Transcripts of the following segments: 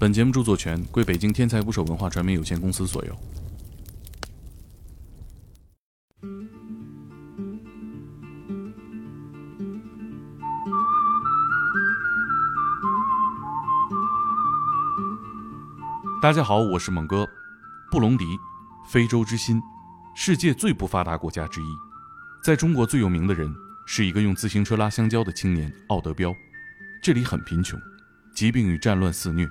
本节目著作权归北京天才捕手文化传媒有限公司所有。大家好，我是猛哥。布隆迪，非洲之心，世界最不发达国家之一。在中国最有名的人是一个用自行车拉香蕉的青年奥德彪。这里很贫穷，疾病与战乱肆虐。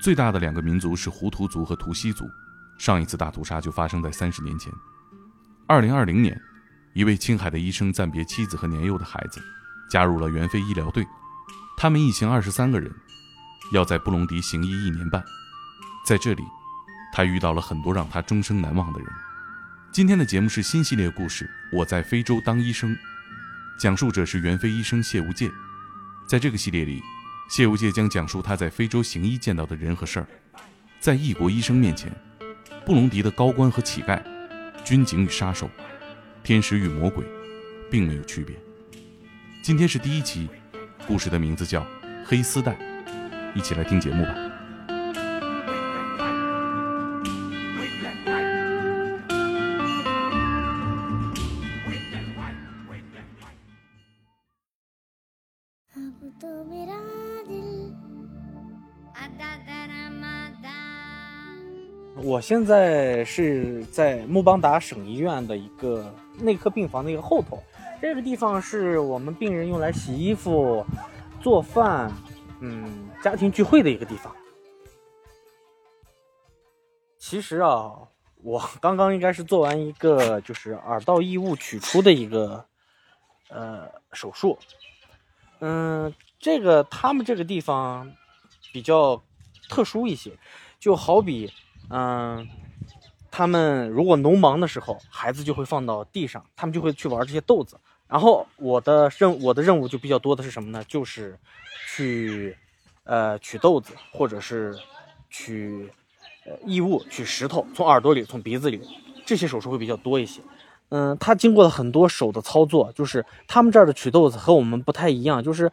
最大的两个民族是胡图族和图西族。上一次大屠杀就发生在三十年前。二零二零年，一位青海的医生暂别妻子和年幼的孩子，加入了援非医疗队。他们一行二十三个人，要在布隆迪行医一年半。在这里，他遇到了很多让他终生难忘的人。今天的节目是新系列故事《我在非洲当医生》，讲述者是援非医生谢无界。在这个系列里，谢无界将讲述他在非洲行医见到的人和事儿。在异国医生面前，布隆迪的高官和乞丐，军警与杀手，天使与魔鬼，并没有区别。今天是第一期，故事的名字叫《黑丝带》，一起来听节目吧。现在是在穆邦达省医院的一个内科病房的一个后头，这个地方是我们病人用来洗衣服、做饭，嗯，家庭聚会的一个地方。其实啊，我刚刚应该是做完一个就是耳道异物取出的一个呃手术，嗯，这个他们这个地方比较特殊一些，就好比。嗯，他们如果农忙的时候，孩子就会放到地上，他们就会去玩这些豆子。然后我的任我的任务就比较多的是什么呢？就是去呃取豆子，或者是取呃异物、取石头，从耳朵里、从鼻子里，这些手术会比较多一些。嗯，他经过了很多手的操作，就是他们这儿的取豆子和我们不太一样，就是。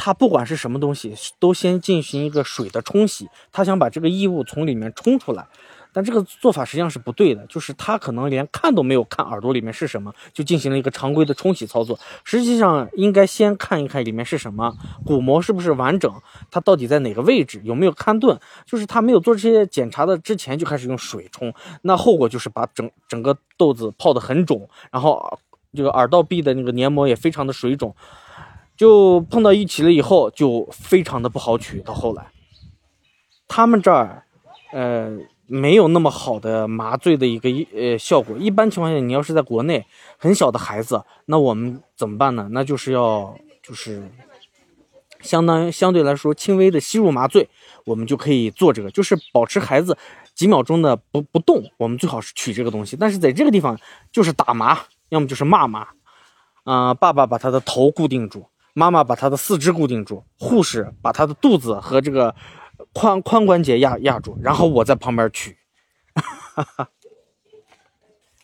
他不管是什么东西，都先进行一个水的冲洗，他想把这个异物从里面冲出来，但这个做法实际上是不对的，就是他可能连看都没有看耳朵里面是什么，就进行了一个常规的冲洗操作。实际上应该先看一看里面是什么，鼓膜是不是完整，它到底在哪个位置，有没有勘钝，就是他没有做这些检查的之前就开始用水冲，那后果就是把整整个豆子泡得很肿，然后这个耳道壁的那个黏膜也非常的水肿。就碰到一起了以后，就非常的不好取。到后来，他们这儿，呃，没有那么好的麻醉的一个呃效果。一般情况下，你要是在国内，很小的孩子，那我们怎么办呢？那就是要就是相当于相对来说轻微的吸入麻醉，我们就可以做这个，就是保持孩子几秒钟的不不动。我们最好是取这个东西，但是在这个地方就是打麻，要么就是骂麻。啊，爸爸把他的头固定住。妈妈把他的四肢固定住，护士把他的肚子和这个髋髋关节压压住，然后我在旁边取。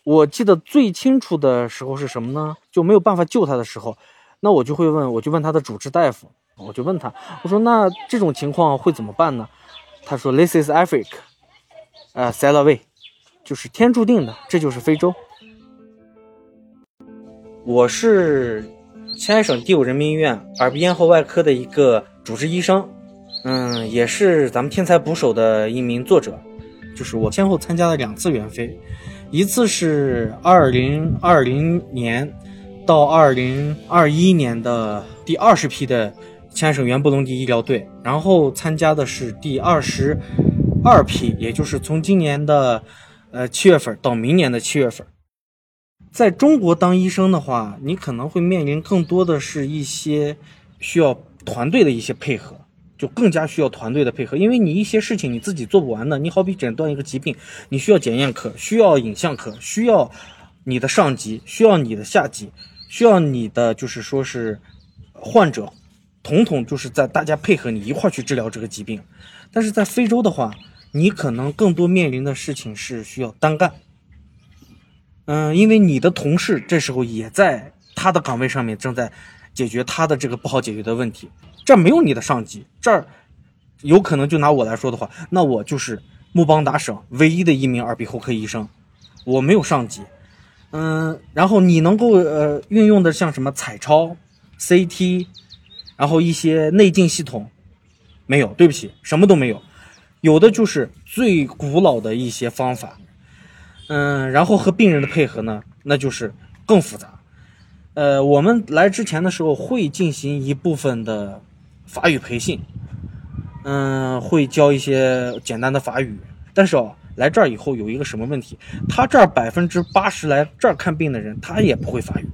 我记得最清楚的时候是什么呢？就没有办法救他的时候，那我就会问，我就问他的主治大夫，我就问他，我说那这种情况会怎么办呢？他说，This is Africa，呃 s a l a way，就是天注定的，这就是非洲。我是。青海省第五人民医院耳鼻咽喉外科的一个主治医生，嗯，也是咱们天才捕手的一名作者。就是我先后参加了两次援非，一次是二零二零年到二零二一年的第二十批的青海省原布隆迪医疗队，然后参加的是第二十二批，也就是从今年的呃七月份到明年的七月份。在中国当医生的话，你可能会面临更多的是一些需要团队的一些配合，就更加需要团队的配合，因为你一些事情你自己做不完的。你好比诊断一个疾病，你需要检验科，需要影像科，需要你的上级，需要你的下级，需要你的就是说是患者，统统就是在大家配合你一块去治疗这个疾病。但是在非洲的话，你可能更多面临的事情是需要单干。嗯，因为你的同事这时候也在他的岗位上面，正在解决他的这个不好解决的问题。这儿没有你的上级，这儿有可能就拿我来说的话，那我就是木邦达省唯一的一名耳鼻喉科医生，我没有上级。嗯，然后你能够呃运用的像什么彩超、CT，然后一些内镜系统，没有，对不起，什么都没有，有的就是最古老的一些方法。嗯，然后和病人的配合呢，那就是更复杂。呃，我们来之前的时候会进行一部分的法语培训，嗯，会教一些简单的法语。但是哦，来这儿以后有一个什么问题？他这儿百分之八十来这儿看病的人，他也不会法语。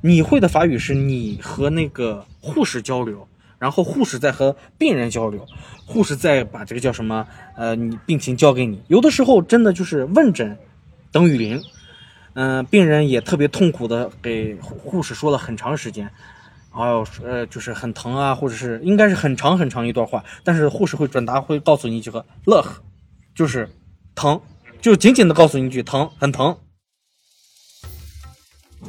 你会的法语是你和那个护士交流，然后护士再和病人交流，护士再把这个叫什么？呃，你病情交给你。有的时候真的就是问诊。等于零，嗯，病人也特别痛苦的给护士说了很长时间，然后呃就是很疼啊，或者是应该是很长很长一段话，但是护士会转达会告诉你一句话乐，就是疼，就仅仅的告诉你一句疼，很疼。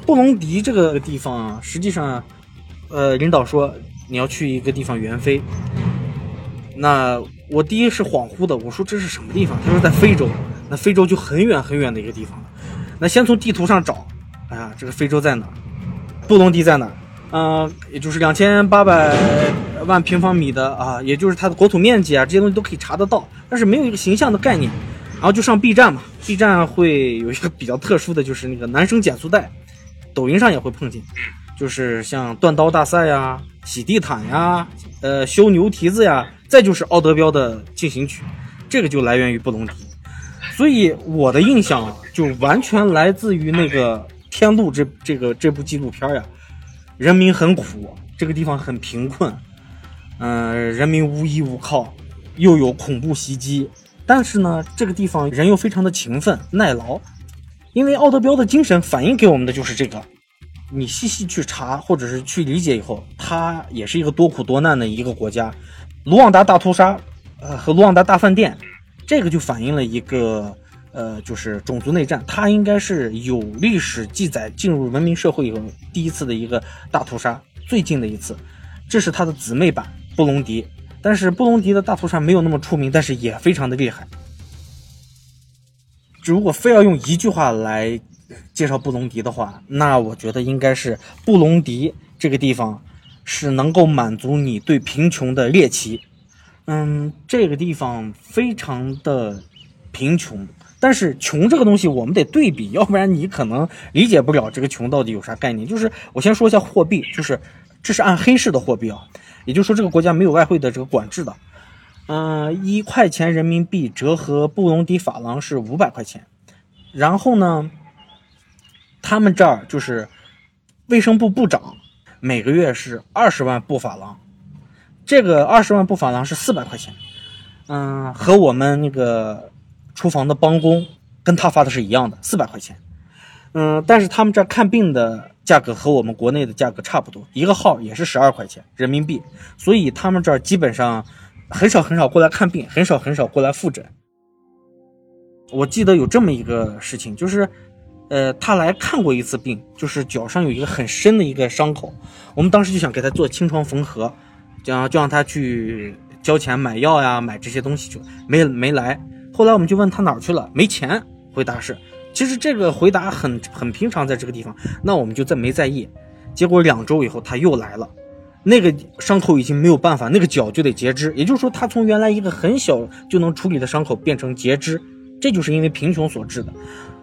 布隆迪这个地方啊，实际上，呃，领导说你要去一个地方援非，那我第一是恍惚的，我说这是什么地方？他说在非洲。那非洲就很远很远的一个地方了。那先从地图上找，哎呀，这个非洲在哪？布隆迪在哪？嗯，也就是两千八百万平方米的啊，也就是它的国土面积啊，这些东西都可以查得到，但是没有一个形象的概念。然后就上 B 站嘛，B 站会有一个比较特殊的就是那个男生减速带，抖音上也会碰见，就是像断刀大赛呀、洗地毯呀、呃修牛蹄子呀，再就是奥德彪的进行曲，这个就来源于布隆迪。所以我的印象就完全来自于那个《天路》这这个这部纪录片呀，人民很苦，这个地方很贫困，嗯，人民无依无靠，又有恐怖袭击，但是呢，这个地方人又非常的勤奋耐劳，因为奥德彪的精神反映给我们的就是这个。你细细去查或者是去理解以后，它也是一个多苦多难的一个国家。卢旺达大屠杀，呃，和卢旺达大饭店。这个就反映了一个，呃，就是种族内战，它应该是有历史记载进入文明社会以后第一次的一个大屠杀，最近的一次，这是它的姊妹版布隆迪，但是布隆迪的大屠杀没有那么出名，但是也非常的厉害。如果非要用一句话来介绍布隆迪的话，那我觉得应该是布隆迪这个地方是能够满足你对贫穷的猎奇。嗯，这个地方非常的贫穷，但是穷这个东西我们得对比，要不然你可能理解不了这个穷到底有啥概念。就是我先说一下货币，就是这是按黑市的货币啊，也就是说这个国家没有外汇的这个管制的。嗯，一块钱人民币折合布隆迪法郎是五百块钱，然后呢，他们这儿就是卫生部部长每个月是二十万布法郎。这个二十万布法郎是四百块钱，嗯，和我们那个厨房的帮工跟他发的是一样的，四百块钱，嗯，但是他们这看病的价格和我们国内的价格差不多，一个号也是十二块钱人民币，所以他们这儿基本上很少很少过来看病，很少很少过来复诊。我记得有这么一个事情，就是，呃，他来看过一次病，就是脚上有一个很深的一个伤口，我们当时就想给他做清创缝合。就就让他去交钱买药呀，买这些东西去，没没来。后来我们就问他哪儿去了，没钱。回答是，其实这个回答很很平常，在这个地方。那我们就再没在意。结果两周以后他又来了，那个伤口已经没有办法，那个脚就得截肢。也就是说，他从原来一个很小就能处理的伤口变成截肢，这就是因为贫穷所致的。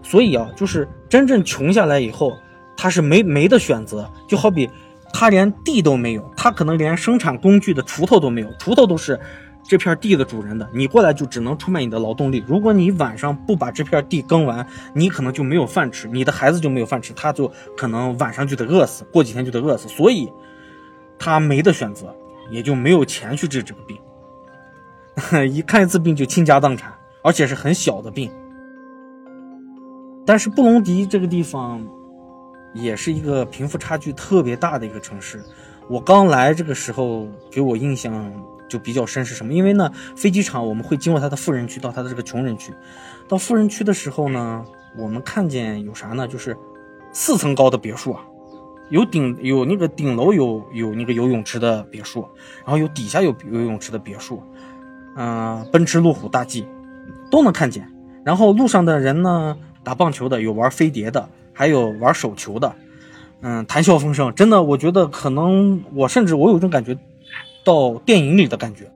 所以啊，就是真正穷下来以后，他是没没得选择，就好比。他连地都没有，他可能连生产工具的锄头都没有，锄头都是这片地的主人的。你过来就只能出卖你的劳动力。如果你晚上不把这片地耕完，你可能就没有饭吃，你的孩子就没有饭吃，他就可能晚上就得饿死，过几天就得饿死。所以，他没得选择，也就没有钱去治这个病。一看一次病就倾家荡产，而且是很小的病。但是布隆迪这个地方。也是一个贫富差距特别大的一个城市。我刚来这个时候，给我印象就比较深是什么？因为呢，飞机场我们会经过它的富人区到它的这个穷人区。到富人区的时候呢，我们看见有啥呢？就是四层高的别墅啊，有顶有那个顶楼有有那个游泳池的别墅，然后有底下有游泳池的别墅，嗯、奔驰、路虎、大 G 都能看见。然后路上的人呢，打棒球的，有玩飞碟的，还有玩手球的，嗯，谈笑风生。真的，我觉得可能我甚至我有种感觉到电影里的感觉。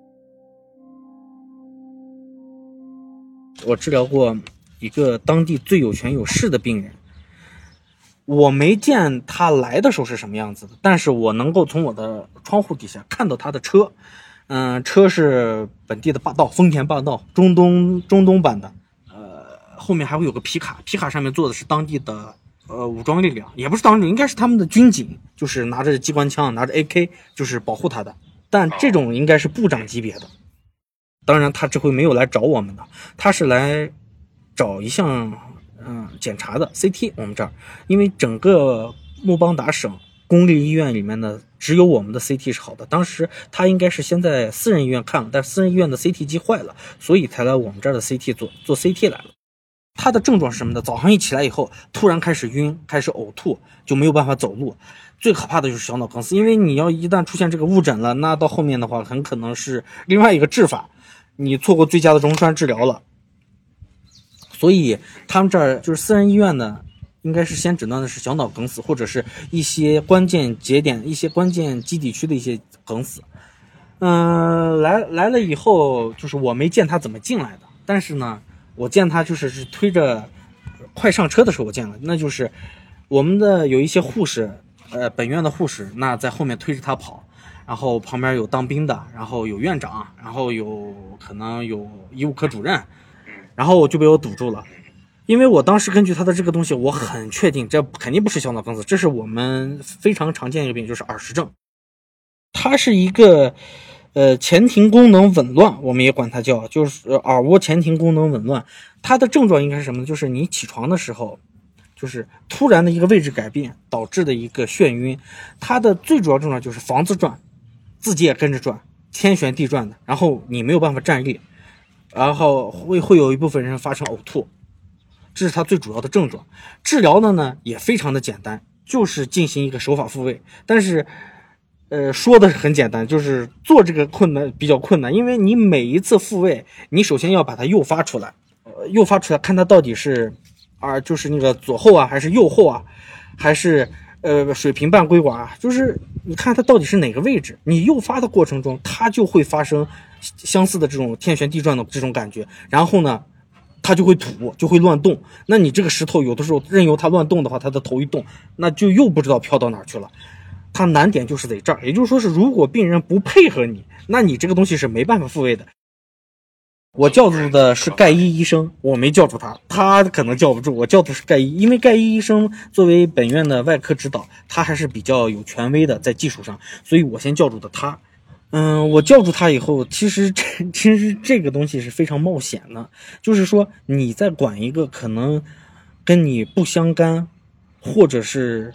我治疗过一个当地最有权有势的病人，我没见他来的时候是什么样子的，但是我能够从我的窗户底下看到他的车，嗯，车是本地的霸道，丰田霸道，中东中东版的，呃，后面还会有个皮卡，皮卡上面坐的是当地的呃武装力量，也不是当地，应该是他们的军警，就是拿着机关枪，拿着 AK，就是保护他的，但这种应该是部长级别的。当然，他这回没有来找我们的，他是来找一项嗯检查的 CT。我们这儿，因为整个穆邦达省公立医院里面的只有我们的 CT 是好的。当时他应该是先在私人医院看了，但私人医院的 CT 机坏了，所以才来我们这儿的 CT 做做 CT 来了。他的症状是什么呢？早上一起来以后，突然开始晕，开始呕吐，就没有办法走路。最可怕的就是小脑梗死，因为你要一旦出现这个误诊了，那到后面的话很可能是另外一个治法。你错过最佳的溶栓治疗了，所以他们这儿就是私人医院呢，应该是先诊断的是小脑梗死，或者是一些关键节点、一些关键基底区的一些梗死。嗯，来来了以后，就是我没见他怎么进来的，但是呢，我见他就是是推着快上车的时候我见了，那就是我们的有一些护士，呃，本院的护士，那在后面推着他跑。然后旁边有当兵的，然后有院长，然后有可能有医务科主任，然后就被我堵住了，因为我当时根据他的这个东西，我很确定这肯定不是小脑梗死，这是我们非常常见一个病，就是耳石症。它是一个呃前庭功能紊乱，我们也管它叫就是耳蜗前庭功能紊乱。它的症状应该是什么呢？就是你起床的时候，就是突然的一个位置改变导致的一个眩晕。它的最主要症状就是房子转。自己也跟着转，天旋地转的，然后你没有办法站立，然后会会有一部分人发生呕吐，这是它最主要的症状。治疗的呢也非常的简单，就是进行一个手法复位。但是，呃，说的是很简单，就是做这个困难比较困难，因为你每一次复位，你首先要把它诱发出来，诱发出来看它到底是啊，就是那个左后啊，还是右后啊，还是。呃，水平半规管啊，就是你看它到底是哪个位置，你诱发的过程中，它就会发生相似的这种天旋地转的这种感觉，然后呢，它就会吐，就会乱动。那你这个石头有的时候任由它乱动的话，它的头一动，那就又不知道飘到哪去了。它难点就是在这儿，也就是说是如果病人不配合你，那你这个东西是没办法复位的。我叫住的是盖伊医生，我没叫住他，他可能叫不住。我叫的是盖伊，因为盖伊医生作为本院的外科指导，他还是比较有权威的，在技术上，所以我先叫住的他。嗯，我叫住他以后，其实这其实这个东西是非常冒险的，就是说你在管一个可能跟你不相干，或者是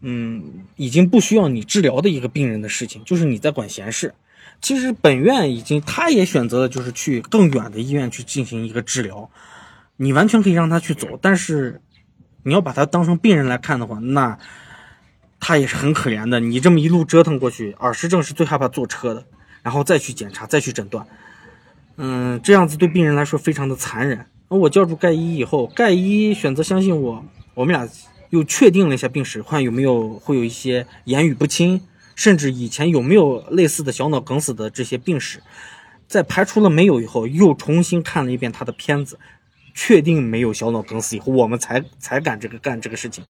嗯已经不需要你治疗的一个病人的事情，就是你在管闲事。其实本院已经，他也选择了就是去更远的医院去进行一个治疗，你完全可以让他去走，但是你要把他当成病人来看的话，那他也是很可怜的。你这么一路折腾过去，耳石症是最害怕坐车的，然后再去检查，再去诊断，嗯，这样子对病人来说非常的残忍。那我叫住盖伊以后，盖伊选择相信我，我们俩又确定了一下病史，看有没有会有一些言语不清。甚至以前有没有类似的小脑梗死的这些病史，在排除了没有以后，又重新看了一遍他的片子，确定没有小脑梗死以后，我们才才敢这个干这个事情。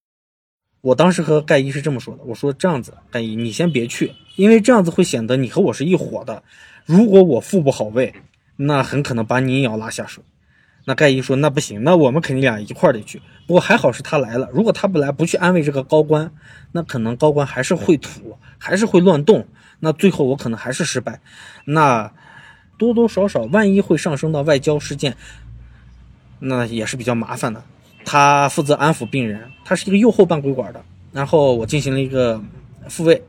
我当时和盖伊是这么说的，我说这样子，盖伊你先别去，因为这样子会显得你和我是一伙的。如果我复不好位，那很可能把你也要拉下水。那盖伊说：“那不行，那我们肯定俩一块儿得去。不过还好是他来了，如果他不来，不去安慰这个高官，那可能高官还是会吐，还是会乱动。那最后我可能还是失败。那多多少少，万一会上升到外交事件，那也是比较麻烦的。他负责安抚病人，他是一个右后半规管的。然后我进行了一个复位。”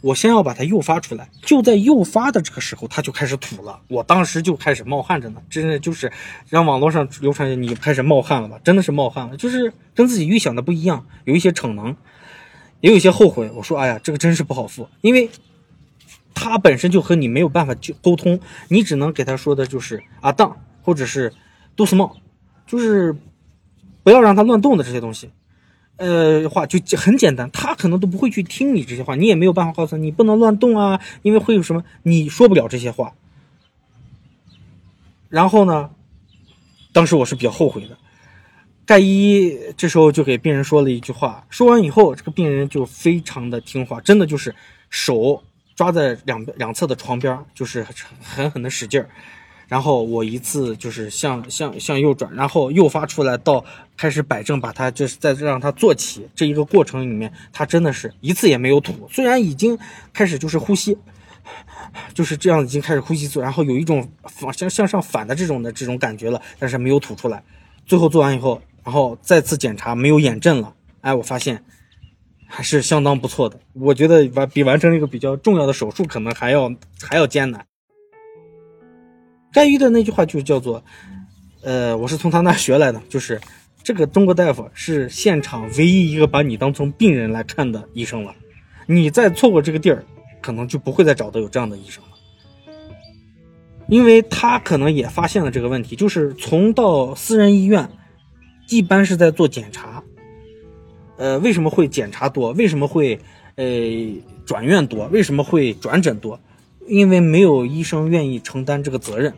我先要把它诱发出来，就在诱发的这个时候，它就开始吐了。我当时就开始冒汗着呢，真的就是让网络上流传你开始冒汗了吧？真的是冒汗了，就是跟自己预想的不一样，有一些逞能，也有一些后悔。我说，哎呀，这个真是不好付，因为他本身就和你没有办法就沟通，你只能给他说的就是啊当，或者是都是冒，就是不要让他乱动的这些东西。呃，话就很简单，他可能都不会去听你这些话，你也没有办法告诉他你不能乱动啊，因为会有什么，你说不了这些话。然后呢，当时我是比较后悔的。盖伊这时候就给病人说了一句话，说完以后，这个病人就非常的听话，真的就是手抓在两两侧的床边，就是狠狠的使劲儿。然后我一次就是向向向右转，然后诱发出来到开始摆正，把它就是再让它坐起这一个过程里面，它真的是一次也没有吐。虽然已经开始就是呼吸，就是这样已经开始呼吸做，然后有一种反向向上反的这种的这种感觉了，但是没有吐出来。最后做完以后，然后再次检查没有眼震了，哎，我发现还是相当不错的。我觉得完比完成一个比较重要的手术可能还要还要艰难。盖伊的那句话就叫做：“呃，我是从他那学来的，就是这个中国大夫是现场唯一一个把你当成病人来看的医生了。你再错过这个地儿，可能就不会再找到有这样的医生了。因为他可能也发现了这个问题，就是从到私人医院，一般是在做检查。呃，为什么会检查多？为什么会呃转院多？为什么会转诊多？因为没有医生愿意承担这个责任，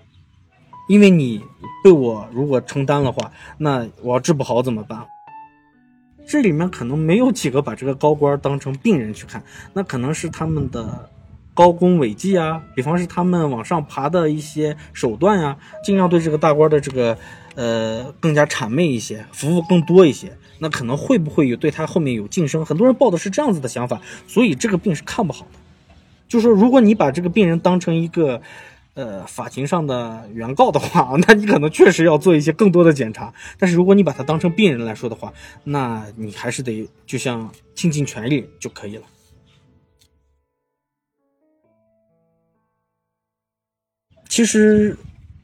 因为你被我如果承担的话，那我要治不好怎么办？这里面可能没有几个把这个高官当成病人去看，那可能是他们的高功伟绩啊，比方是他们往上爬的一些手段呀，尽量对这个大官的这个呃更加谄媚一些，服务更多一些，那可能会不会有对他后面有晋升？很多人抱的是这样子的想法，所以这个病是看不好的。就是说，如果你把这个病人当成一个，呃，法庭上的原告的话，那你可能确实要做一些更多的检查。但是如果你把他当成病人来说的话，那你还是得就像倾尽全力就可以了。其实。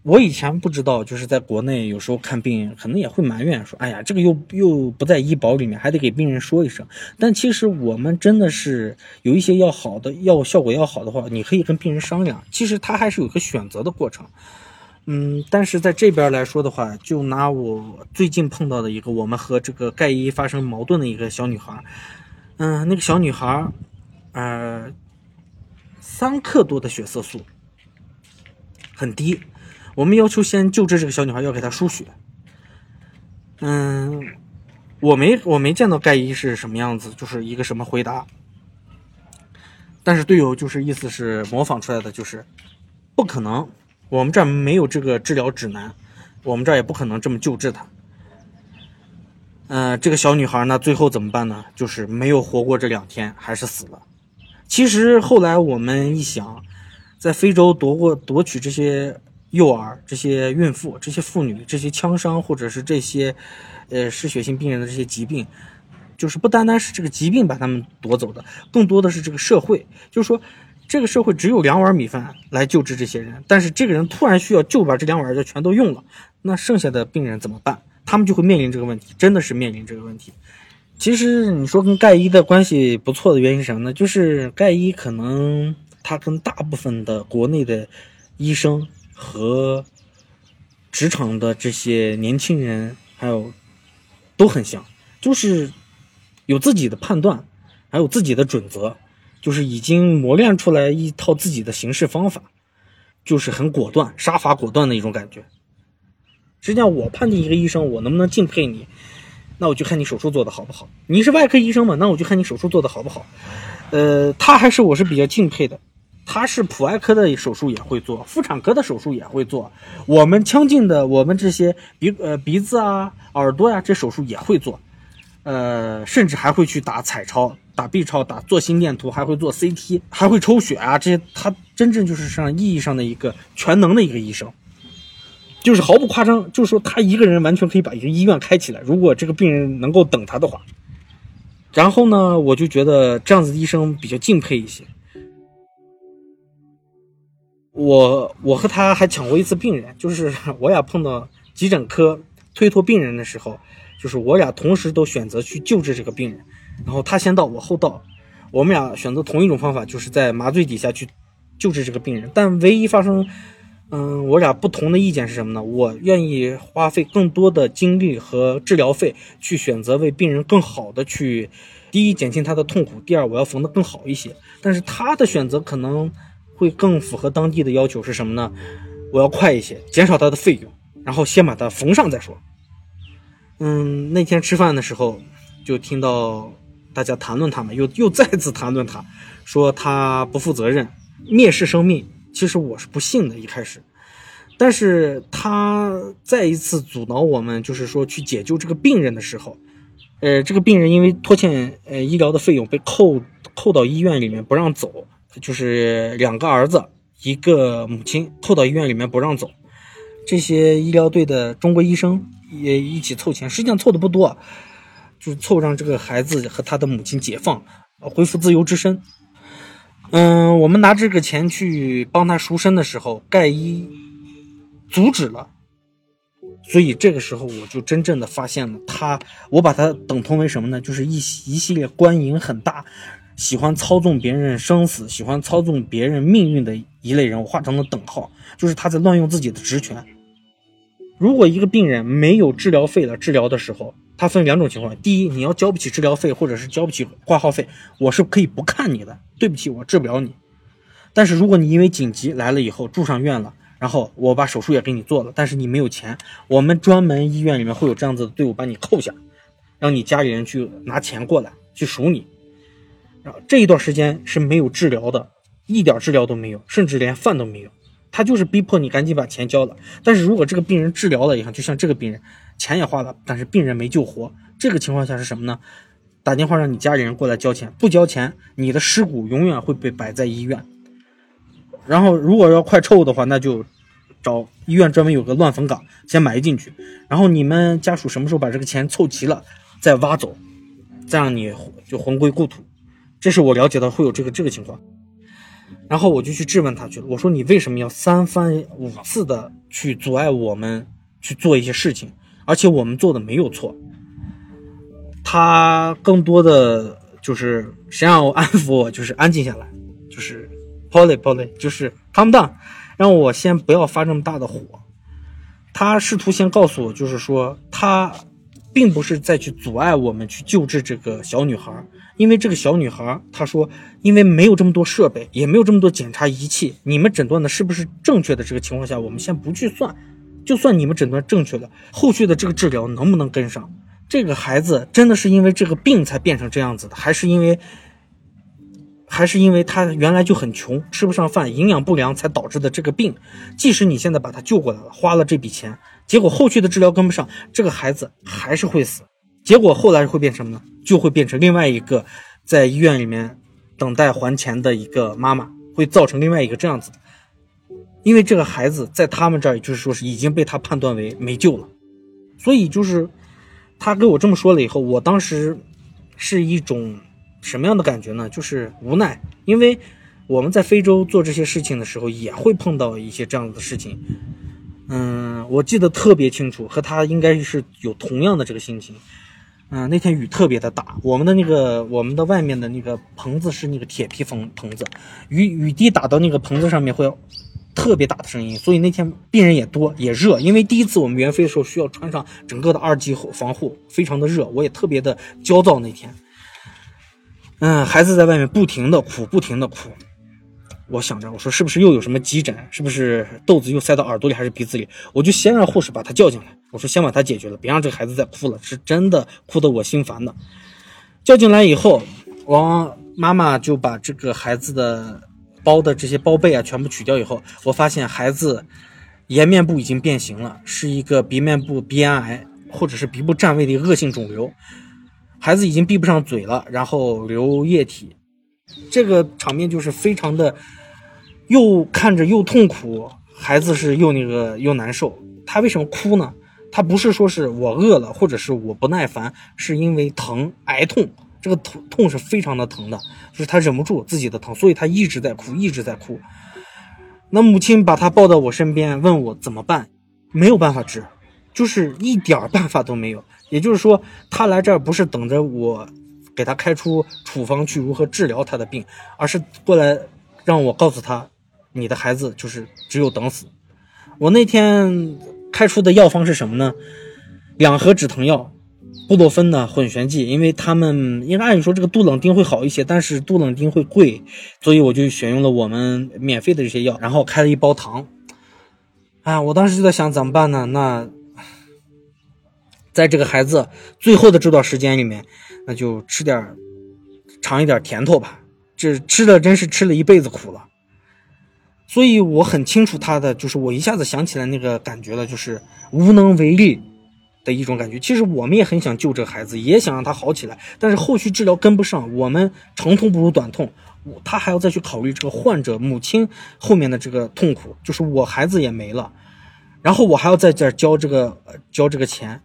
我以前不知道，就是在国内有时候看病可能也会埋怨说：“哎呀，这个又又不在医保里面，还得给病人说一声。”但其实我们真的是有一些要好的，药效果要好的话，你可以跟病人商量。其实他还是有个选择的过程。嗯，但是在这边来说的话，就拿我最近碰到的一个，我们和这个盖伊发生矛盾的一个小女孩，嗯，那个小女孩，呃，三克多的血色素，很低。我们要求先救治这个小女孩，要给她输血。嗯，我没我没见到盖伊是什么样子，就是一个什么回答。但是队友就是意思是模仿出来的，就是不可能，我们这儿没有这个治疗指南，我们这儿也不可能这么救治她。嗯，这个小女孩呢，最后怎么办呢？就是没有活过这两天，还是死了。其实后来我们一想，在非洲夺过夺取这些。幼儿、这些孕妇、这些妇女、这些枪伤，或者是这些，呃，失血性病人的这些疾病，就是不单单是这个疾病把他们夺走的，更多的是这个社会。就是说，这个社会只有两碗米饭来救治这些人，但是这个人突然需要就把这两碗就全都用了，那剩下的病人怎么办？他们就会面临这个问题，真的是面临这个问题。其实你说跟盖伊的关系不错的原因是什么呢？就是盖伊可能他跟大部分的国内的医生。和职场的这些年轻人还有都很像，就是有自己的判断，还有自己的准则，就是已经磨练出来一套自己的行事方法，就是很果断、杀伐果断的一种感觉。实际上，我判定一个医生，我能不能敬佩你，那我就看你手术做的好不好。你是外科医生嘛，那我就看你手术做的好不好。呃，他还是我是比较敬佩的。他是普外科的手术也会做，妇产科的手术也会做。我们腔镜的，我们这些鼻呃鼻子啊、耳朵呀，这手术也会做。呃，甚至还会去打彩超、打 B 超、打做心电图，还会做 CT，还会抽血啊。这些他真正就是上意义上的一个全能的一个医生，就是毫不夸张，就是说他一个人完全可以把一个医院开起来。如果这个病人能够等他的话，然后呢，我就觉得这样子医生比较敬佩一些。我我和他还抢过一次病人，就是我俩碰到急诊科推脱病人的时候，就是我俩同时都选择去救治这个病人，然后他先到我后到，我们俩选择同一种方法，就是在麻醉底下去救治这个病人。但唯一发生，嗯，我俩不同的意见是什么呢？我愿意花费更多的精力和治疗费去选择为病人更好的去，第一减轻他的痛苦，第二我要缝得更好一些。但是他的选择可能会更符合当地的要求是什么呢？我要快一些，减少他的费用，然后先把它缝上再说。嗯，那天吃饭的时候就听到大家谈论他们，又又再次谈论他，说他不负责任，蔑视生命。其实我是不信的，一开始，但是他再一次阻挠我们，就是说去解救这个病人的时候，呃，这个病人因为拖欠呃医疗的费用被扣扣到医院里面不让走，就是两个儿子一个母亲扣到医院里面不让走，这些医疗队的中国医生也一起凑钱，实际上凑的不多，就凑让这个孩子和他的母亲解放，恢复自由之身。嗯，我们拿这个钱去帮他赎身的时候，盖伊阻止了，所以这个时候我就真正的发现了他，我把他等同为什么呢？就是一一系列官瘾很大，喜欢操纵别人生死，喜欢操纵别人命运的一类人，我画成了等号，就是他在乱用自己的职权。如果一个病人没有治疗费了，治疗的时候。他分两种情况，第一，你要交不起治疗费，或者是交不起挂号费，我是可以不看你的，对不起，我治不了你。但是如果你因为紧急来了以后住上院了，然后我把手术也给你做了，但是你没有钱，我们专门医院里面会有这样子的队伍把你扣下，让你家里人去拿钱过来去赎你。然后这一段时间是没有治疗的，一点治疗都没有，甚至连饭都没有。他就是逼迫你赶紧把钱交了。但是如果这个病人治疗了以后，就像这个病人。钱也花了，但是病人没救活。这个情况下是什么呢？打电话让你家里人过来交钱，不交钱，你的尸骨永远会被摆在医院。然后如果要快臭的话，那就找医院专门有个乱坟岗，先埋进去。然后你们家属什么时候把这个钱凑齐了，再挖走，再让你就魂归故土。这是我了解到会有这个这个情况。然后我就去质问他去了，我说你为什么要三番五次的去阻碍我们去做一些事情？而且我们做的没有错，他更多的就是想让我安抚我，就是安静下来，就是 Polly Polly，就是 calm down，让我先不要发这么大的火。他试图先告诉我，就是说他并不是在去阻碍我们去救治这个小女孩，因为这个小女孩，她说因为没有这么多设备，也没有这么多检查仪器，你们诊断的是不是正确的这个情况下，我们先不去算。就算你们诊断正确了，后续的这个治疗能不能跟上？这个孩子真的是因为这个病才变成这样子的，还是因为，还是因为他原来就很穷，吃不上饭，营养不良才导致的这个病？即使你现在把他救过来了，花了这笔钱，结果后续的治疗跟不上，这个孩子还是会死。结果后来会变什么呢？就会变成另外一个在医院里面等待还钱的一个妈妈，会造成另外一个这样子。因为这个孩子在他们这儿，就是说是已经被他判断为没救了，所以就是他跟我这么说了以后，我当时是一种什么样的感觉呢？就是无奈，因为我们在非洲做这些事情的时候，也会碰到一些这样子的事情。嗯，我记得特别清楚，和他应该是有同样的这个心情。嗯，那天雨特别的大，我们的那个我们的外面的那个棚子是那个铁皮棚棚子，雨雨滴打到那个棚子上面会。特别大的声音，所以那天病人也多也热，因为第一次我们援飞的时候需要穿上整个的二级防护，非常的热，我也特别的焦躁那天。嗯，孩子在外面不停的哭，不停的哭。我想着，我说是不是又有什么急诊？是不是豆子又塞到耳朵里还是鼻子里？我就先让护士把他叫进来，我说先把他解决了，别让这个孩子再哭了，是真的哭得我心烦的。叫进来以后，我妈妈就把这个孩子的。包的这些包被啊，全部取掉以后，我发现孩子颜面部已经变形了，是一个鼻面部鼻咽癌或者是鼻部占位的恶性肿瘤。孩子已经闭不上嘴了，然后流液体，这个场面就是非常的，又看着又痛苦，孩子是又那个又难受。他为什么哭呢？他不是说是我饿了，或者是我不耐烦，是因为疼癌痛。这个痛痛是非常的疼的，就是他忍不住自己的疼，所以他一直在哭，一直在哭。那母亲把他抱到我身边，问我怎么办，没有办法治，就是一点办法都没有。也就是说，他来这儿不是等着我给他开出处方去如何治疗他的病，而是过来让我告诉他你的孩子就是只有等死。我那天开出的药方是什么呢？两盒止疼药，布洛芬的混旋剂，因为他们应该按理说这个杜冷丁会好一些，但是杜冷丁会贵，所以我就选用了我们免费的这些药，然后开了一包糖。哎，我当时就在想怎么办呢？那在这个孩子最后的这段时间里面，那就吃点尝一点甜头吧。这吃的真是吃了一辈子苦了。所以我很清楚他的，就是我一下子想起来那个感觉了，就是无能为力的一种感觉。其实我们也很想救这个孩子，也想让他好起来，但是后续治疗跟不上，我们长痛不如短痛。他还要再去考虑这个患者母亲后面的这个痛苦，就是我孩子也没了，然后我还要在这交这个交这个钱，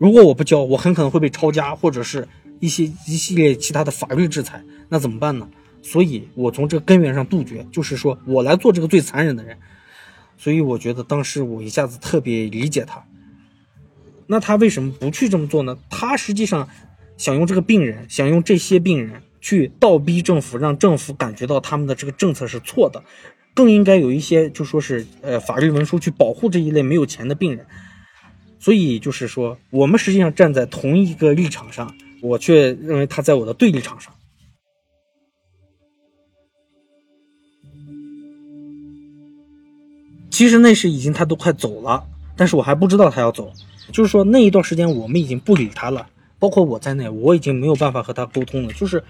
如果我不交，我很可能会被抄家或者是一些一系列其他的法律制裁，那怎么办呢？所以我从这个根源上杜绝，就是说我来做这个最残忍的人。所以我觉得当时我一下子特别理解他。那他为什么不去这么做呢？他实际上想用这个病人，想用这些病人。去倒逼政府，让政府感觉到他们的这个政策是错的，更应该有一些就说是呃法律文书去保护这一类没有钱的病人。所以就是说，我们实际上站在同一个立场上，我却认为他在我的对立场上。其实那时已经他都快走了，但是我还不知道他要走。就是说那一段时间我们已经不理他了。包括我在内，我已经没有办法和他沟通了。就是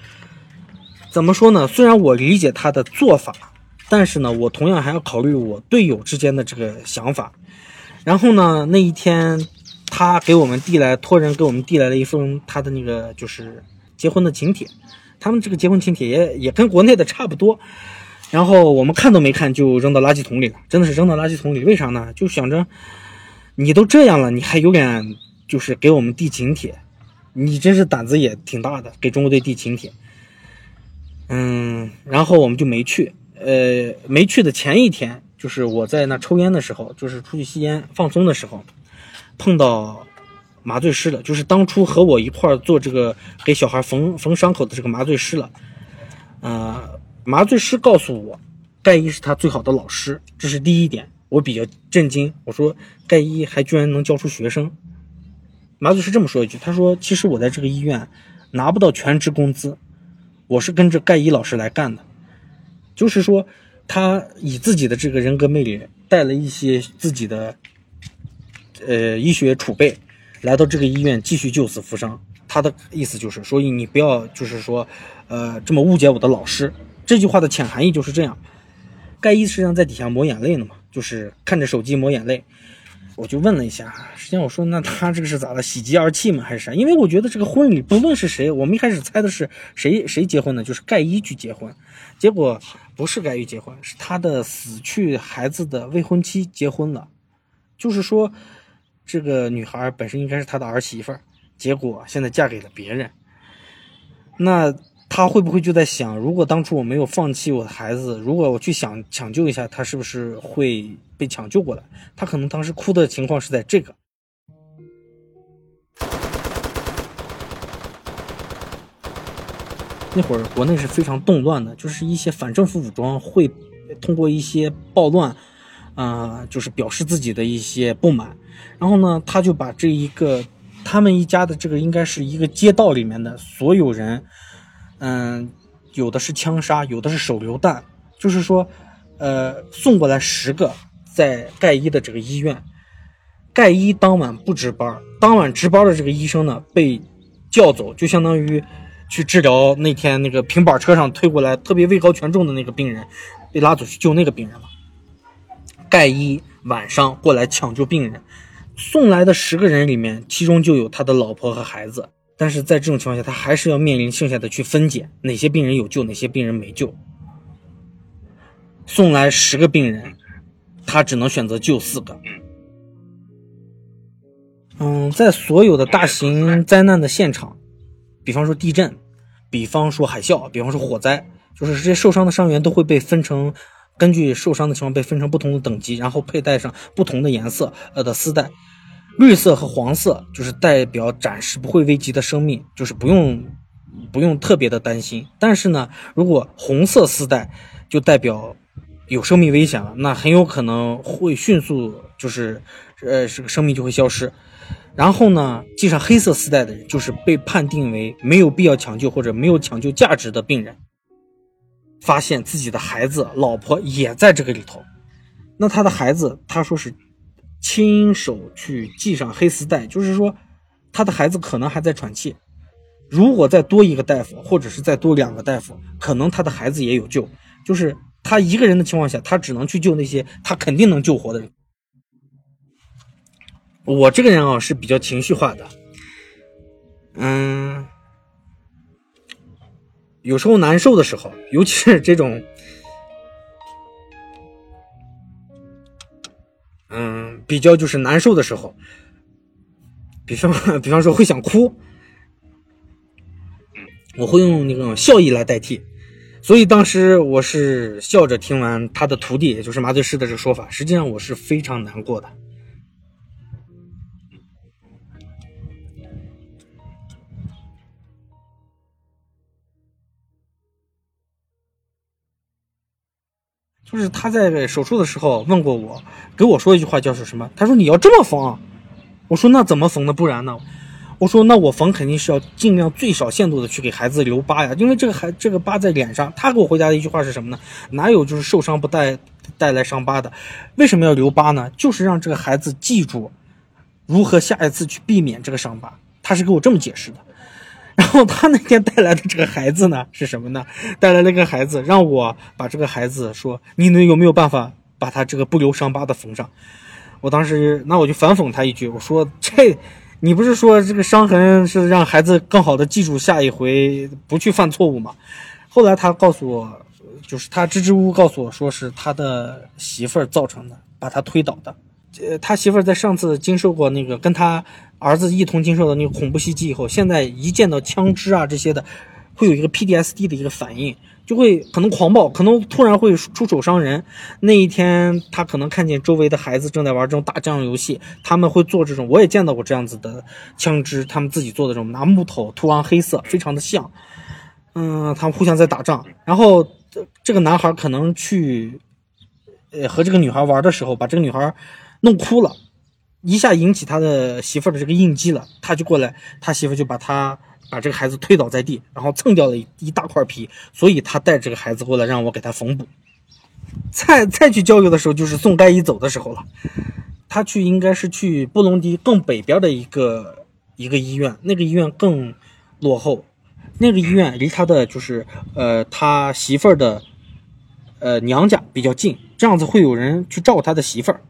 怎么说呢？虽然我理解他的做法，但是呢，我同样还要考虑我队友之间的这个想法。然后呢，那一天他给我们递来托人给我们递来了一封他的那个就是结婚的请帖。他们这个结婚请帖也也跟国内的差不多。然后我们看都没看就扔到垃圾桶里了，真的是扔到垃圾桶里。为啥呢？就想着你都这样了，你还有脸就是给我们递请帖？你真是胆子也挺大的，给中国队递请帖。嗯，然后我们就没去。呃，没去的前一天，就是我在那抽烟的时候，就是出去吸烟放松的时候，碰到麻醉师了。就是当初和我一块儿做这个给小孩缝缝伤口的这个麻醉师了。呃，麻醉师告诉我，盖伊是他最好的老师，这是第一点，我比较震惊。我说，盖伊还居然能教出学生。麻醉师这么说一句：“他说，其实我在这个医院拿不到全职工资，我是跟着盖伊老师来干的。就是说，他以自己的这个人格魅力，带了一些自己的呃医学储备，来到这个医院继续救死扶伤。他的意思就是，所以你不要就是说，呃，这么误解我的老师。这句话的潜含义就是这样。盖伊实际上在底下抹眼泪呢嘛，就是看着手机抹眼泪。”我就问了一下，实际上我说那他这个是咋了？喜极而泣吗？还是啥？因为我觉得这个婚礼不论是谁，我们一开始猜的是谁谁结婚呢？就是盖伊去结婚，结果不是盖伊结婚，是他的死去孩子的未婚妻结婚了。就是说，这个女孩本身应该是他的儿媳妇，结果现在嫁给了别人。那。他会不会就在想，如果当初我没有放弃我的孩子，如果我去想抢救一下，他是不是会被抢救过来？他可能当时哭的情况是在这个。那会儿国内是非常动乱的，就是一些反政府武装会通过一些暴乱，啊，就是表示自己的一些不满。然后呢，他就把这一个他们一家的这个应该是一个街道里面的所有人。嗯，有的是枪杀，有的是手榴弹，就是说，呃，送过来十个，在盖伊的这个医院，盖伊当晚不值班，当晚值班的这个医生呢被叫走，就相当于去治疗那天那个平板车上推过来特别位高权重的那个病人，被拉走去救那个病人了。盖伊晚上过来抢救病人，送来的十个人里面，其中就有他的老婆和孩子。但是在这种情况下，他还是要面临剩下的去分解哪些病人有救，哪些病人没救。送来十个病人，他只能选择救四个。嗯，在所有的大型灾难的现场，比方说地震，比方说海啸，比方说火灾，就是这些受伤的伤员都会被分成，根据受伤的情况被分成不同的等级，然后佩戴上不同的颜色呃的丝带。绿色和黄色就是代表暂时不会危及的生命，就是不用不用特别的担心。但是呢，如果红色丝带就代表有生命危险了，那很有可能会迅速就是呃这个生命就会消失。然后呢，系上黑色丝带的人就是被判定为没有必要抢救或者没有抢救价值的病人。发现自己的孩子、老婆也在这个里头，那他的孩子他说是亲手去系上黑丝带，就是说他的孩子可能还在喘气。如果再多一个大夫，或者是再多两个大夫，可能他的孩子也有救。就是他一个人的情况下，他只能去救那些他肯定能救活的人。我这个人啊是比较情绪化的，嗯。有时候难受的时候，尤其是这种，嗯，比较就是难受的时候，比方比方说会想哭，我会用那种笑意来代替。所以当时我是笑着听完他的徒弟，也就是麻醉师的这个说法，实际上我是非常难过的。就是他在手术的时候问过我，给我说一句话，叫是什么？他说你要这么缝，我说那怎么缝呢？不然呢？我说那我缝肯定是要尽量最少限度的去给孩子留疤呀，因为这个孩这个疤在脸上。他给我回答的一句话是什么呢？哪有就是受伤不带带来伤疤的？为什么要留疤呢？就是让这个孩子记住如何下一次去避免这个伤疤。他是给我这么解释的。然后他那天带来的这个孩子呢，是什么呢？带来了一个孩子，让我把这个孩子说，你能有没有办法把他这个不留伤疤的缝上？我当时那我就反讽他一句，我说这，你不是说这个伤痕是让孩子更好的记住下一回不去犯错误吗？后来他告诉我，就是他支支吾吾告诉我说是他的媳妇儿造成的，把他推倒的。呃，他媳妇儿在上次经受过那个跟他儿子一同经受的那个恐怖袭击以后，现在一见到枪支啊这些的，会有一个 PDSD 的一个反应，就会可能狂暴，可能突然会出手伤人。那一天，他可能看见周围的孩子正在玩这种打仗游戏，他们会做这种，我也见到过这样子的枪支，他们自己做的这种拿木头涂上黑色，非常的像。嗯，他们互相在打仗，然后这个男孩可能去，呃，和这个女孩玩的时候，把这个女孩。弄哭了，一下引起他的媳妇的这个应激了，他就过来，他媳妇就把他把这个孩子推倒在地，然后蹭掉了一一大块皮，所以他带这个孩子过来让我给他缝补。再再去交流的时候，就是送该一走的时候了。他去应该是去布隆迪更北边的一个一个医院，那个医院更落后，那个医院离他的就是呃他媳妇的呃娘家比较近，这样子会有人去照顾他的媳妇儿。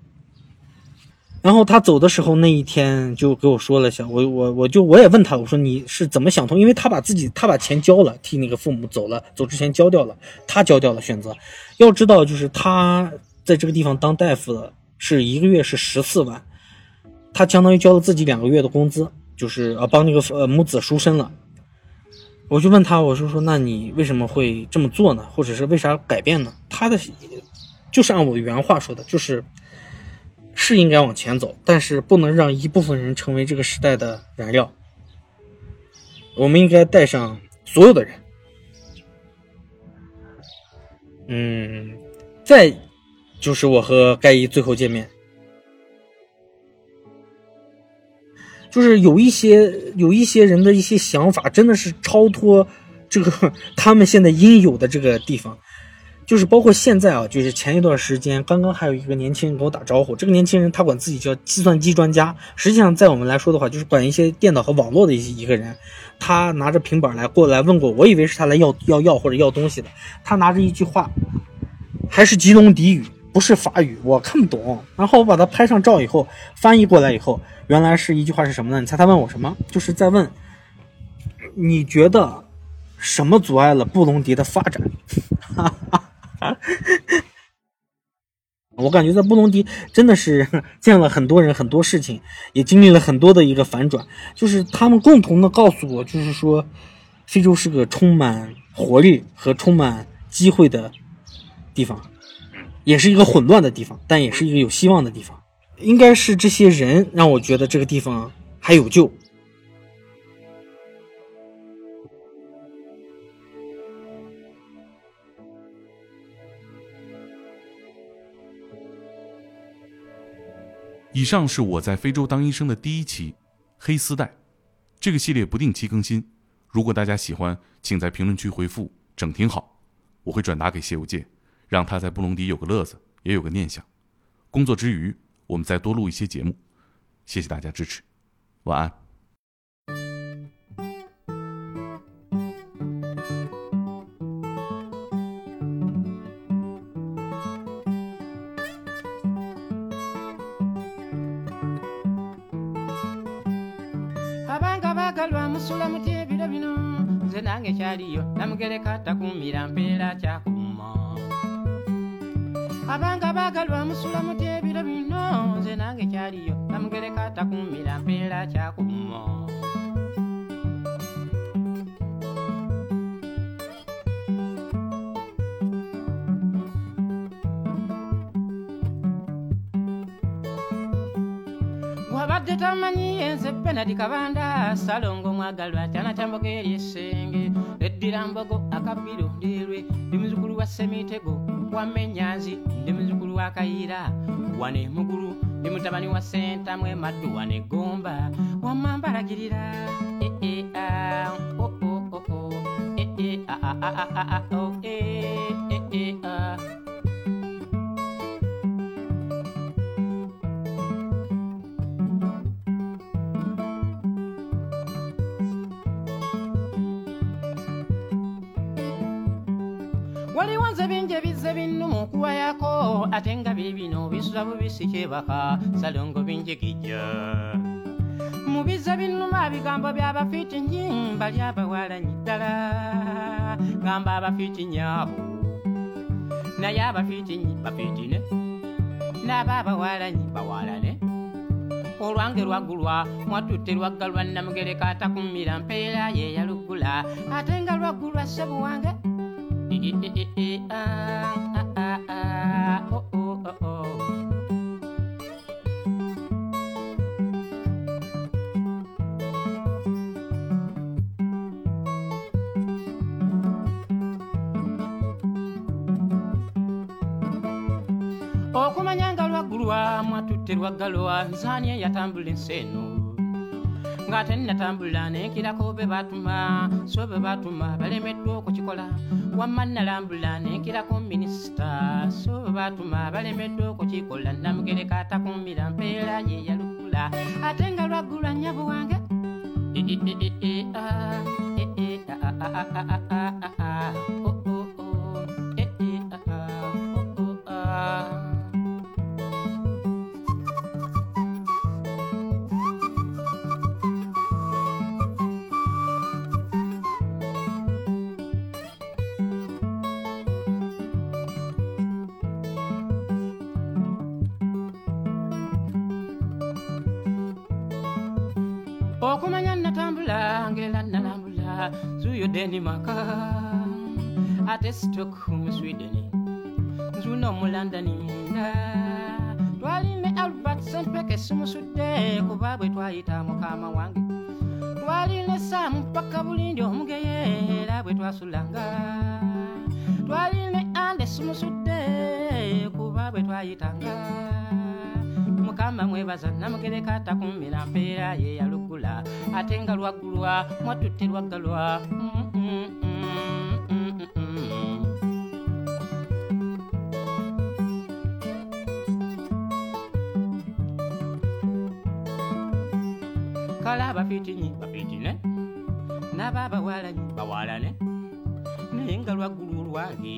然后他走的时候那一天就给我说了一下，我我我就我也问他，我说你是怎么想通？因为他把自己他把钱交了，替那个父母走了，走之前交掉了，他交掉了选择。要知道，就是他在这个地方当大夫的是一个月是十四万，他相当于交了自己两个月的工资，就是呃帮那个呃母子赎身了。我就问他，我说说那你为什么会这么做呢？或者是为啥改变呢？他的就是按我原话说的，就是。是应该往前走，但是不能让一部分人成为这个时代的燃料。我们应该带上所有的人。嗯，再就是我和盖伊最后见面，就是有一些有一些人的一些想法，真的是超脱这个 他们现在应有的这个地方。就是包括现在啊，就是前一段时间，刚刚还有一个年轻人跟我打招呼。这个年轻人他管自己叫计算机专家，实际上在我们来说的话，就是管一些电脑和网络的一一个人。他拿着平板来过来问过我，以为是他来要要要或者要东西的。他拿着一句话，还是吉隆迪语，不是法语，我看不懂。然后我把他拍上照以后，翻译过来以后，原来是一句话是什么呢？你猜他问我什么？就是在问，你觉得什么阻碍了布隆迪的发展？哈哈。啊，我感觉在布隆迪真的是 见了很多人，很多事情，也经历了很多的一个反转。就是他们共同的告诉我，就是说，非洲是个充满活力和充满机会的地方，也是一个混乱的地方，但也是一个有希望的地方。应该是这些人让我觉得这个地方还有救。以上是我在非洲当医生的第一期黑丝带，这个系列不定期更新。如果大家喜欢，请在评论区回复“整挺好”，我会转达给谢无界，让他在布隆迪有个乐子，也有个念想。工作之余，我们再多录一些节目。谢谢大家支持，晚安。Kyaliyo namugereka takumira mpeera kyakuma abanga baagalwa musula muti ebiro bino nze nange kyaliyo namugereka takumira mpeera kyakuma tamanyi enze benadi kabanda salongo mwagalwa kyanakyambogo eri esenge eddira mbogo akabiro ndirwe ndi muzukulu wa semitego wamenyanzi ndi muzukulu wa kayira wane mugulu ndi mutabani wa sentamwe maddu wane gomba wamambalagirira Eh, eh, ah, oh, oh, oh, oh. Eh, nze bingi ebizze binnumu okuwayako ate nga biibino bisula bubisi kyebaka salongo binjigijja mu bizze binnuma bigambo by'abafiiti nyimba lyabawalanyi ddala. Gamba abafiiti nyaabo naye abafiiti bafiitine n'aba abawalanyi bawalane olwange lwaggulwa mwatutte lwaggalwa namugereka atakummira mpeera ye yaluggula ate nga lwaggulwa ssebu okumanya nga lwaggulwa mwatutte lwaggalwa nzaani eyatambula ensi eno ng'ate natambula nenkirako be batuma so be batuma balemeddwa okukikola wamma nalambula nenkirako minisita so be batuma balemeddwa okukikola namugereka atakumbira mpeera ye yalugula ate nga lwaggulwa nnyabo wange Eh, nalambula zuyo denimaka ate mu sweden. Nzuno mu london na twaline albert sempeke simusudde kuba bwe twayita mukama wange. Twaline samu paka bulindi omugeye era bwe twasulanga twaline ande simusudde kuba bwe twayitanga. Mukama mwebaza namugereka atakumira mpeera ye lwagula ate nga lwaggulwa mwatutte lwaggalwa kale abafiitinyi bafiitine n'abaabawalanye bawalane naye nga lwaggulu olwange